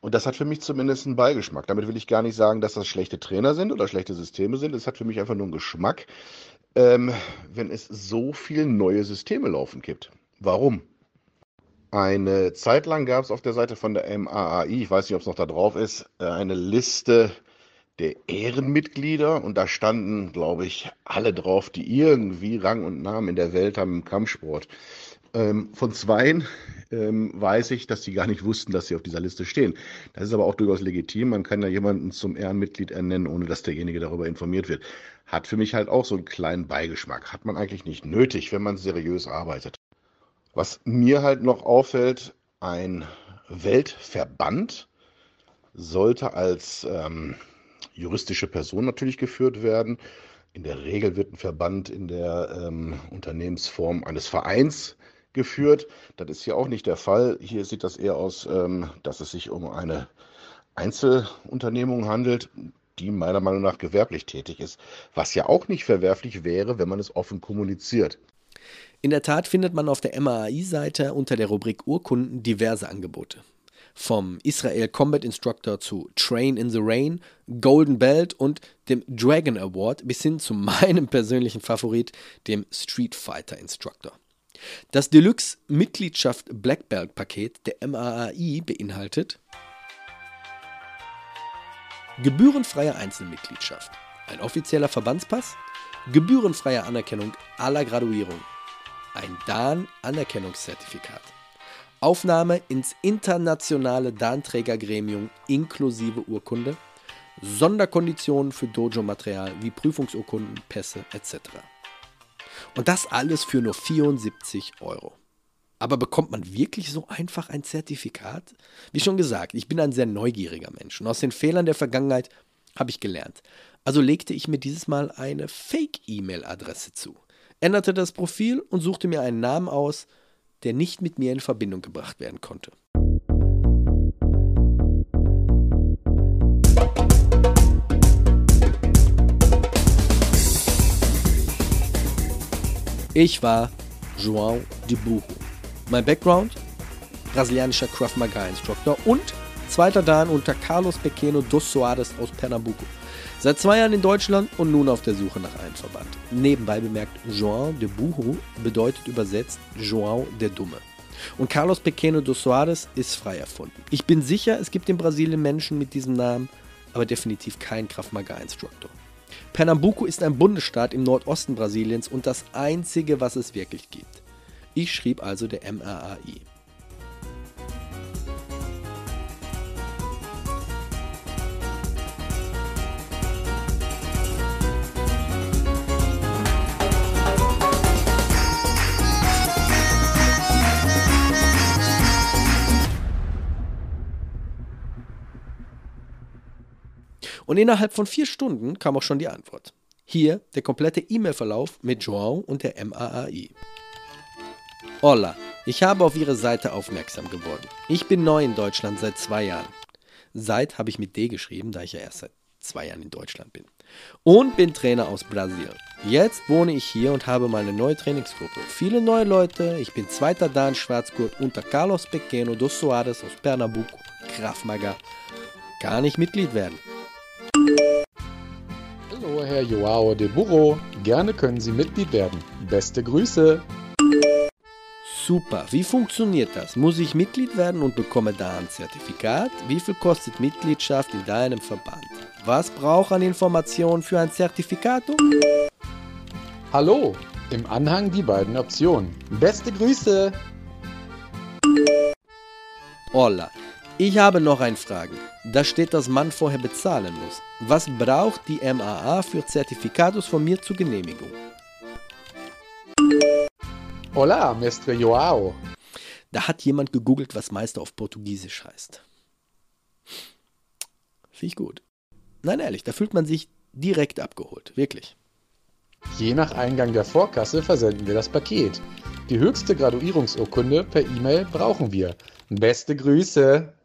Und das hat für mich zumindest einen Beigeschmack. Damit will ich gar nicht sagen, dass das schlechte Trainer sind oder schlechte Systeme sind. Es hat für mich einfach nur einen Geschmack, ähm, wenn es so viele neue Systeme laufen gibt. Warum? Eine Zeit lang gab es auf der Seite von der MAAI, ich weiß nicht, ob es noch da drauf ist, äh, eine Liste der Ehrenmitglieder und da standen, glaube ich, alle drauf, die irgendwie Rang und Namen in der Welt haben im Kampfsport. Ähm, von zweien ähm, weiß ich, dass sie gar nicht wussten, dass sie auf dieser Liste stehen. Das ist aber auch durchaus legitim. Man kann ja jemanden zum Ehrenmitglied ernennen, ohne dass derjenige darüber informiert wird. Hat für mich halt auch so einen kleinen Beigeschmack. Hat man eigentlich nicht nötig, wenn man seriös arbeitet. Was mir halt noch auffällt, ein Weltverband sollte als ähm, juristische Person natürlich geführt werden. In der Regel wird ein Verband in der ähm, Unternehmensform eines Vereins geführt. Das ist hier auch nicht der Fall. Hier sieht das eher aus, ähm, dass es sich um eine Einzelunternehmung handelt, die meiner Meinung nach gewerblich tätig ist, was ja auch nicht verwerflich wäre, wenn man es offen kommuniziert. In der Tat findet man auf der MAI-Seite unter der Rubrik Urkunden diverse Angebote. Vom Israel Combat Instructor zu Train in the Rain, Golden Belt und dem Dragon Award bis hin zu meinem persönlichen Favorit, dem Street Fighter Instructor. Das Deluxe-Mitgliedschaft Black Belt-Paket der MAAI beinhaltet gebührenfreie Einzelmitgliedschaft, ein offizieller Verbandspass, gebührenfreie Anerkennung aller Graduierung, ein DAN-Anerkennungszertifikat, Aufnahme ins internationale DAN-Trägergremium inklusive Urkunde, Sonderkonditionen für Dojo-Material wie Prüfungsurkunden, Pässe etc. Und das alles für nur 74 Euro. Aber bekommt man wirklich so einfach ein Zertifikat? Wie schon gesagt, ich bin ein sehr neugieriger Mensch und aus den Fehlern der Vergangenheit habe ich gelernt. Also legte ich mir dieses Mal eine Fake-E-Mail-Adresse zu, änderte das Profil und suchte mir einen Namen aus, der nicht mit mir in Verbindung gebracht werden konnte. Ich war João de Burro. Mein Background? brasilianischer Krav Maga Instructor und zweiter Dan unter Carlos Pequeno dos Soares aus Pernambuco. Seit zwei Jahren in Deutschland und nun auf der Suche nach einem Verband. Nebenbei bemerkt, João de Burro bedeutet übersetzt João der Dumme. Und Carlos Pequeno dos Soares ist frei erfunden. Ich bin sicher, es gibt in Brasilien Menschen mit diesem Namen, aber definitiv kein Krav Maga Instructor. Pernambuco ist ein Bundesstaat im Nordosten Brasiliens und das einzige, was es wirklich gibt. Ich schrieb also der MRAI. Und innerhalb von vier Stunden kam auch schon die Antwort. Hier der komplette E-Mail-Verlauf mit João und der MAAI. Hola, ich habe auf Ihre Seite aufmerksam geworden. Ich bin neu in Deutschland seit zwei Jahren. Seit habe ich mit D geschrieben, da ich ja erst seit zwei Jahren in Deutschland bin. Und bin Trainer aus Brasilien. Jetzt wohne ich hier und habe meine neue Trainingsgruppe. Viele neue Leute. Ich bin zweiter Dan Schwarzgurt unter Carlos Pequeno dos Soares aus Pernambuco, Krav Maga. Gar nicht Mitglied werden. Hallo, Herr Joao de Burro. Gerne können Sie Mitglied werden. Beste Grüße. Super, wie funktioniert das? Muss ich Mitglied werden und bekomme da ein Zertifikat? Wie viel kostet Mitgliedschaft in deinem Verband? Was braucht an Informationen für ein Zertifikat? Hallo, im Anhang die beiden Optionen. Beste Grüße. Hola, ich habe noch ein Fragen. Da steht, dass man vorher bezahlen muss. Was braucht die MAA für Zertifikatus von mir zur Genehmigung? Hola, Mestre Joao. Da hat jemand gegoogelt, was Meister auf Portugiesisch heißt. Finde ich gut. Nein, ehrlich, da fühlt man sich direkt abgeholt. Wirklich. Je nach Eingang der Vorkasse versenden wir das Paket. Die höchste Graduierungsurkunde per E-Mail brauchen wir. Beste Grüße.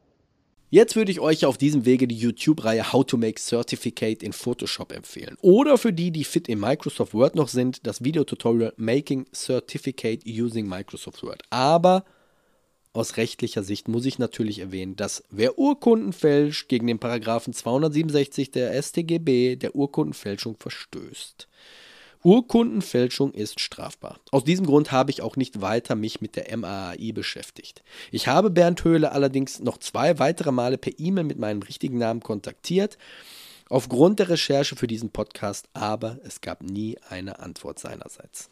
Jetzt würde ich euch auf diesem Wege die YouTube-Reihe How to Make Certificate in Photoshop empfehlen. Oder für die, die fit in Microsoft Word noch sind, das Videotutorial Making Certificate Using Microsoft Word. Aber aus rechtlicher Sicht muss ich natürlich erwähnen, dass wer Urkunden fälscht, gegen den Paragraphen 267 der StGB der Urkundenfälschung verstößt. Urkundenfälschung ist strafbar. Aus diesem Grund habe ich auch nicht weiter mich mit der MAAI beschäftigt. Ich habe Bernd Höhle allerdings noch zwei weitere Male per E-Mail mit meinem richtigen Namen kontaktiert, aufgrund der Recherche für diesen Podcast, aber es gab nie eine Antwort seinerseits.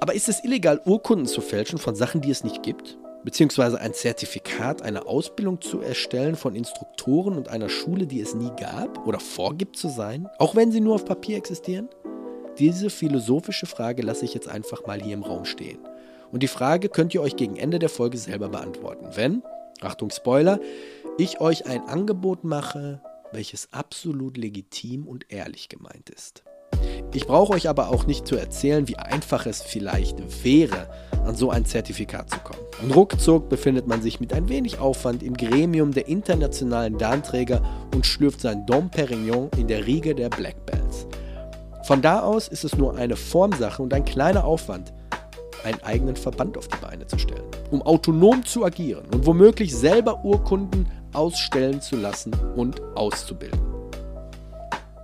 Aber ist es illegal, Urkunden zu fälschen von Sachen, die es nicht gibt? Beziehungsweise ein Zertifikat, eine Ausbildung zu erstellen von Instruktoren und einer Schule, die es nie gab oder vorgibt zu sein, auch wenn sie nur auf Papier existieren? Diese philosophische Frage lasse ich jetzt einfach mal hier im Raum stehen. Und die Frage könnt ihr euch gegen Ende der Folge selber beantworten, wenn, Achtung Spoiler, ich euch ein Angebot mache, welches absolut legitim und ehrlich gemeint ist. Ich brauche euch aber auch nicht zu erzählen, wie einfach es vielleicht wäre, an so ein Zertifikat zu kommen. Und ruckzuck befindet man sich mit ein wenig Aufwand im Gremium der internationalen Danträger und schlürft sein Dom Perignon in der Riege der Black Belts. Von da aus ist es nur eine Formsache und ein kleiner Aufwand, einen eigenen Verband auf die Beine zu stellen, um autonom zu agieren und womöglich selber Urkunden ausstellen zu lassen und auszubilden.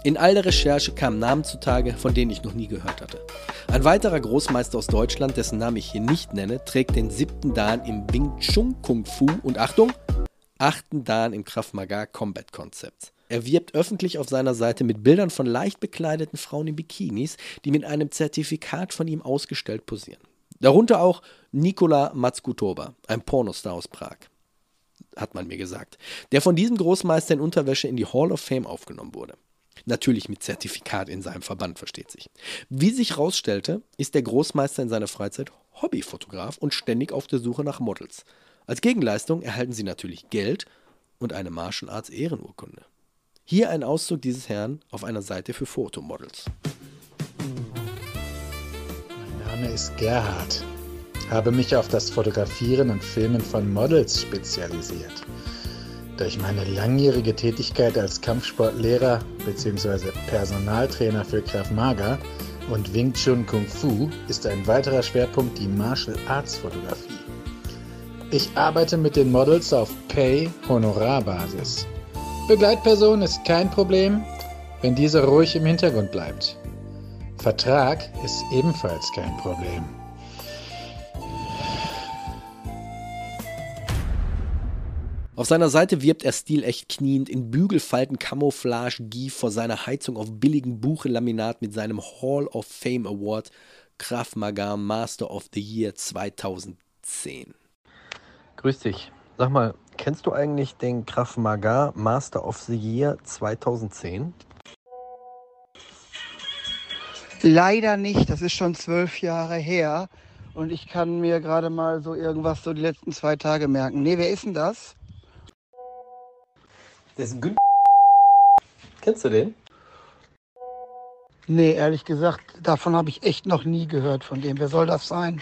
In all der Recherche kamen Namen zutage, von denen ich noch nie gehört hatte. Ein weiterer Großmeister aus Deutschland, dessen Namen ich hier nicht nenne, trägt den siebten Dan im Wing Chun Kung Fu und Achtung, achten Dan im Krav Maga Combat Konzept. Er wirbt öffentlich auf seiner Seite mit Bildern von leicht bekleideten Frauen in Bikinis, die mit einem Zertifikat von ihm ausgestellt posieren. Darunter auch Nikola Matskutoba, ein Pornostar aus Prag, hat man mir gesagt, der von diesem Großmeister in Unterwäsche in die Hall of Fame aufgenommen wurde. Natürlich mit Zertifikat in seinem Verband, versteht sich. Wie sich herausstellte, ist der Großmeister in seiner Freizeit Hobbyfotograf und ständig auf der Suche nach Models. Als Gegenleistung erhalten sie natürlich Geld und eine Martial Arts Ehrenurkunde. Hier ein Auszug dieses Herrn auf einer Seite für Fotomodels. Mein Name ist Gerhard. Habe mich auf das Fotografieren und Filmen von Models spezialisiert. Durch meine langjährige Tätigkeit als Kampfsportlehrer bzw. Personaltrainer für Krav Maga und Wing Chun Kung Fu ist ein weiterer Schwerpunkt die Martial Arts Fotografie. Ich arbeite mit den Models auf Pay-Honorarbasis. Begleitperson ist kein Problem, wenn diese ruhig im Hintergrund bleibt. Vertrag ist ebenfalls kein Problem. Auf seiner Seite wirbt er stilecht kniend in Bügelfalten Camouflage Gi vor seiner Heizung auf billigem Buchelaminat mit seinem Hall of Fame Award Krav Maga Master of the Year 2010. Grüß dich. Sag mal, kennst du eigentlich den Krav Maga Master of the Year 2010? Leider nicht, das ist schon zwölf Jahre her und ich kann mir gerade mal so irgendwas so die letzten zwei Tage merken. Nee, wer ist denn das? Das ist ein Gün Kennst du den? Nee, ehrlich gesagt, davon habe ich echt noch nie gehört von dem. Wer soll das sein?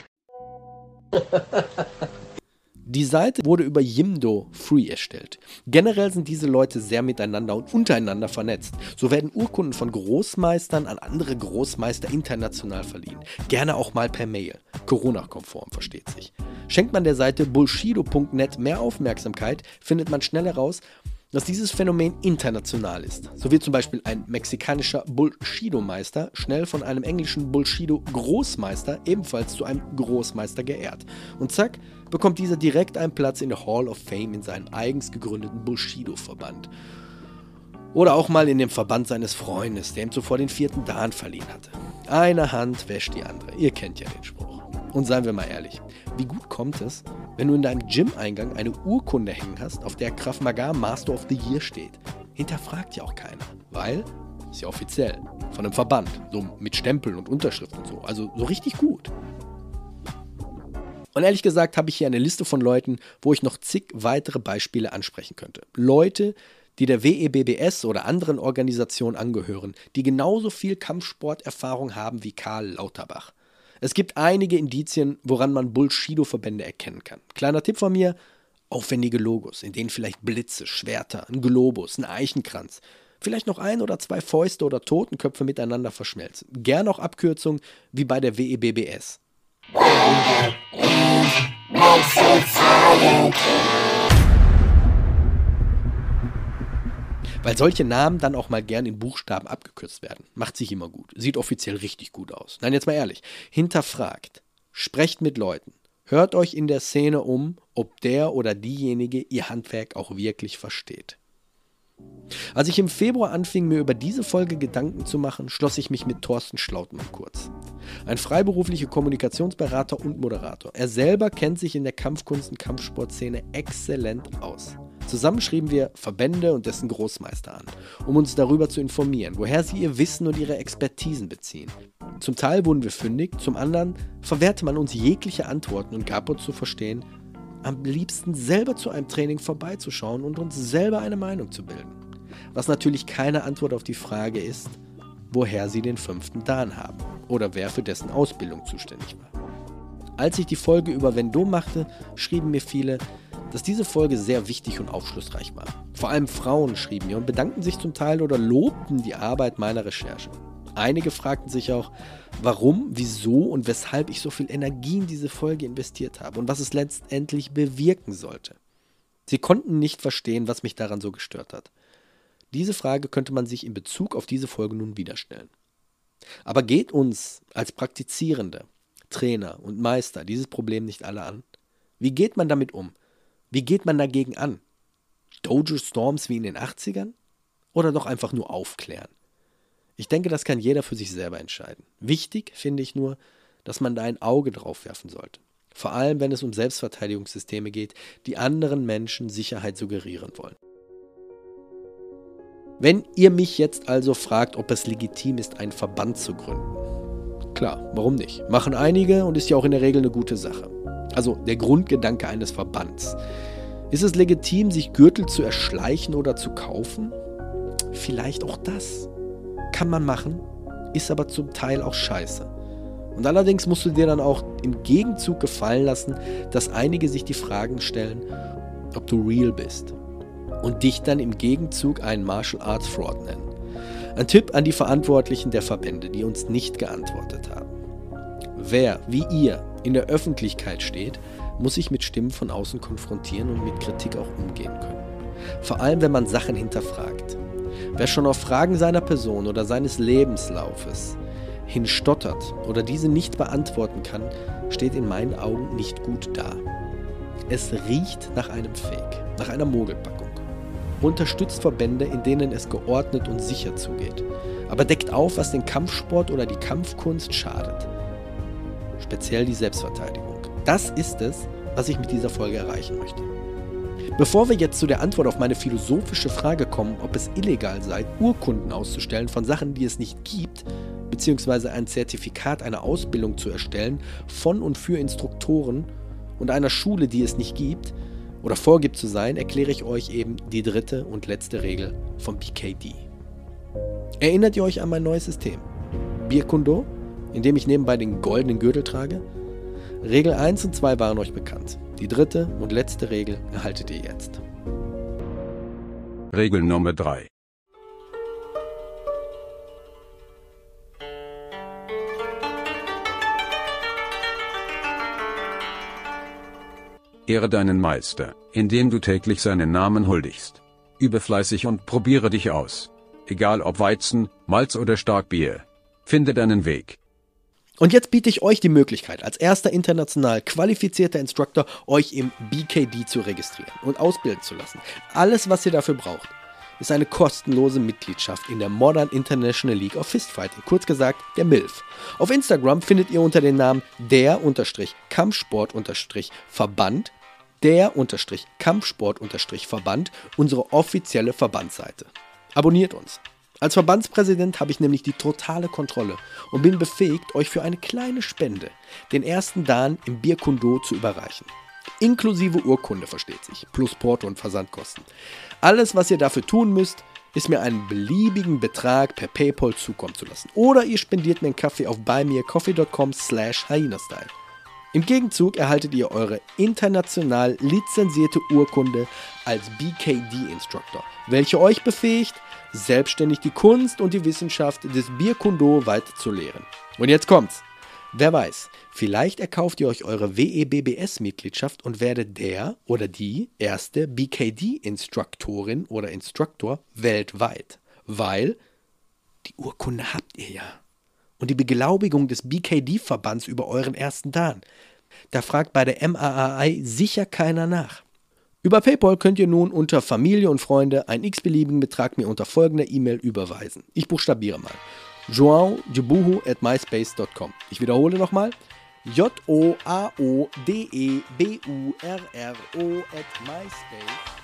Die Seite wurde über Yimdo Free erstellt. Generell sind diese Leute sehr miteinander und untereinander vernetzt. So werden Urkunden von Großmeistern an andere Großmeister international verliehen. Gerne auch mal per Mail. Corona-konform, versteht sich. Schenkt man der Seite bullshido.net mehr Aufmerksamkeit, findet man schnell heraus, dass dieses Phänomen international ist. So wird zum Beispiel ein mexikanischer Bullshido-Meister schnell von einem englischen Bullshido-Großmeister ebenfalls zu einem Großmeister geehrt. Und zack, bekommt dieser direkt einen Platz in der Hall of Fame in seinem eigens gegründeten Bullshido-Verband. Oder auch mal in dem Verband seines Freundes, der ihm zuvor den vierten Dan verliehen hatte. Eine Hand wäscht die andere. Ihr kennt ja den Spruch. Und seien wir mal ehrlich, wie gut kommt es, wenn du in deinem Gym-Eingang eine Urkunde hängen hast, auf der Krav Maga Master of the Year steht? Hinterfragt ja auch keiner, weil ist ja offiziell von einem Verband, so mit Stempeln und Unterschriften und so. Also so richtig gut. Und ehrlich gesagt habe ich hier eine Liste von Leuten, wo ich noch zig weitere Beispiele ansprechen könnte. Leute, die der WEBBS oder anderen Organisationen angehören, die genauso viel Kampfsporterfahrung haben wie Karl Lauterbach. Es gibt einige Indizien, woran man Bullshido-Verbände erkennen kann. Kleiner Tipp von mir: aufwendige Logos, in denen vielleicht Blitze, Schwerter, ein Globus, ein Eichenkranz, vielleicht noch ein oder zwei Fäuste oder Totenköpfe miteinander verschmelzen. Gern auch Abkürzungen wie bei der WEBBS. Weil solche Namen dann auch mal gern in Buchstaben abgekürzt werden. Macht sich immer gut. Sieht offiziell richtig gut aus. Nein, jetzt mal ehrlich. Hinterfragt. Sprecht mit Leuten. Hört euch in der Szene um, ob der oder diejenige ihr Handwerk auch wirklich versteht. Als ich im Februar anfing, mir über diese Folge Gedanken zu machen, schloss ich mich mit Thorsten Schlautmann kurz. Ein freiberuflicher Kommunikationsberater und Moderator. Er selber kennt sich in der Kampfkunst- und Kampfsportszene exzellent aus. Zusammen schrieben wir Verbände und dessen Großmeister an, um uns darüber zu informieren, woher sie ihr Wissen und ihre Expertisen beziehen. Zum Teil wurden wir fündig, zum anderen verwehrte man uns jegliche Antworten und gab uns zu verstehen, am liebsten selber zu einem Training vorbeizuschauen und uns selber eine Meinung zu bilden. Was natürlich keine Antwort auf die Frage ist, woher sie den fünften Dan haben oder wer für dessen Ausbildung zuständig war. Als ich die Folge über Vendôme machte, schrieben mir viele, dass diese Folge sehr wichtig und aufschlussreich war. Vor allem Frauen schrieben mir und bedankten sich zum Teil oder lobten die Arbeit meiner Recherche. Einige fragten sich auch, warum, wieso und weshalb ich so viel Energie in diese Folge investiert habe und was es letztendlich bewirken sollte. Sie konnten nicht verstehen, was mich daran so gestört hat. Diese Frage könnte man sich in Bezug auf diese Folge nun wieder stellen. Aber geht uns als Praktizierende, Trainer und Meister dieses Problem nicht alle an? Wie geht man damit um? Wie geht man dagegen an? Dojo Storms wie in den 80ern? Oder doch einfach nur aufklären? Ich denke, das kann jeder für sich selber entscheiden. Wichtig finde ich nur, dass man da ein Auge drauf werfen sollte. Vor allem, wenn es um Selbstverteidigungssysteme geht, die anderen Menschen Sicherheit suggerieren wollen. Wenn ihr mich jetzt also fragt, ob es legitim ist, einen Verband zu gründen. Klar, warum nicht? Machen einige und ist ja auch in der Regel eine gute Sache. Also der Grundgedanke eines Verbands. Ist es legitim, sich Gürtel zu erschleichen oder zu kaufen? Vielleicht auch das. Kann man machen, ist aber zum Teil auch scheiße. Und allerdings musst du dir dann auch im Gegenzug gefallen lassen, dass einige sich die Fragen stellen, ob du real bist. Und dich dann im Gegenzug einen Martial Arts Fraud nennen. Ein Tipp an die Verantwortlichen der Verbände, die uns nicht geantwortet haben. Wer, wie ihr, in der Öffentlichkeit steht, muss sich mit Stimmen von außen konfrontieren und mit Kritik auch umgehen können. Vor allem, wenn man Sachen hinterfragt. Wer schon auf Fragen seiner Person oder seines Lebenslaufes hinstottert oder diese nicht beantworten kann, steht in meinen Augen nicht gut da. Es riecht nach einem Fake, nach einer Mogelpackung. Unterstützt Verbände, in denen es geordnet und sicher zugeht, aber deckt auf, was den Kampfsport oder die Kampfkunst schadet. Speziell die Selbstverteidigung. Das ist es, was ich mit dieser Folge erreichen möchte. Bevor wir jetzt zu der Antwort auf meine philosophische Frage kommen, ob es illegal sei, Urkunden auszustellen von Sachen, die es nicht gibt, beziehungsweise ein Zertifikat einer Ausbildung zu erstellen von und für Instruktoren und einer Schule, die es nicht gibt oder vorgibt zu sein, erkläre ich euch eben die dritte und letzte Regel vom BKD. Erinnert ihr euch an mein neues System? Bierkundo, in dem ich nebenbei den goldenen Gürtel trage? Regel 1 und 2 waren euch bekannt. Die dritte und letzte Regel erhaltet ihr jetzt. Regel Nummer 3. Ehre deinen Meister, indem du täglich seinen Namen huldigst. Übe fleißig und probiere dich aus. Egal ob Weizen, Malz oder Starkbier. Finde deinen Weg. Und jetzt biete ich euch die Möglichkeit, als erster international qualifizierter Instructor euch im BKD zu registrieren und ausbilden zu lassen. Alles, was ihr dafür braucht, ist eine kostenlose Mitgliedschaft in der Modern International League of Fistfighting, kurz gesagt der MILF. Auf Instagram findet ihr unter dem Namen der-Kampfsport-Verband der-Kampfsport-Verband unsere offizielle Verbandsseite. Abonniert uns. Als Verbandspräsident habe ich nämlich die totale Kontrolle und bin befähigt, euch für eine kleine Spende den ersten Dan im Bierkundo zu überreichen. Inklusive Urkunde versteht sich, plus Porto und Versandkosten. Alles, was ihr dafür tun müsst, ist mir einen beliebigen Betrag per PayPal zukommen zu lassen. Oder ihr spendiert mir einen Kaffee auf buymeacoffee.com slash hyena-style. Im Gegenzug erhaltet ihr eure international lizenzierte Urkunde als BKD-Instructor, welche euch befähigt, selbstständig die Kunst und die Wissenschaft des Bierkundo weiter zu lehren. Und jetzt kommt's. Wer weiß, vielleicht erkauft ihr euch eure WEBBS-Mitgliedschaft und werdet der oder die erste BKD-Instruktorin oder Instruktor weltweit. Weil die Urkunde habt ihr ja. Und die Beglaubigung des BKD-Verbands über euren ersten Dan. Da fragt bei der MAAI sicher keiner nach. Über PayPal könnt ihr nun unter Familie und Freunde einen x-beliebigen Betrag mir unter folgender E-Mail überweisen. Ich buchstabiere mal. joaodebuhu at myspace.com. Ich wiederhole nochmal. J-O-A-O-D-E-B-U-R-R-O at myspace.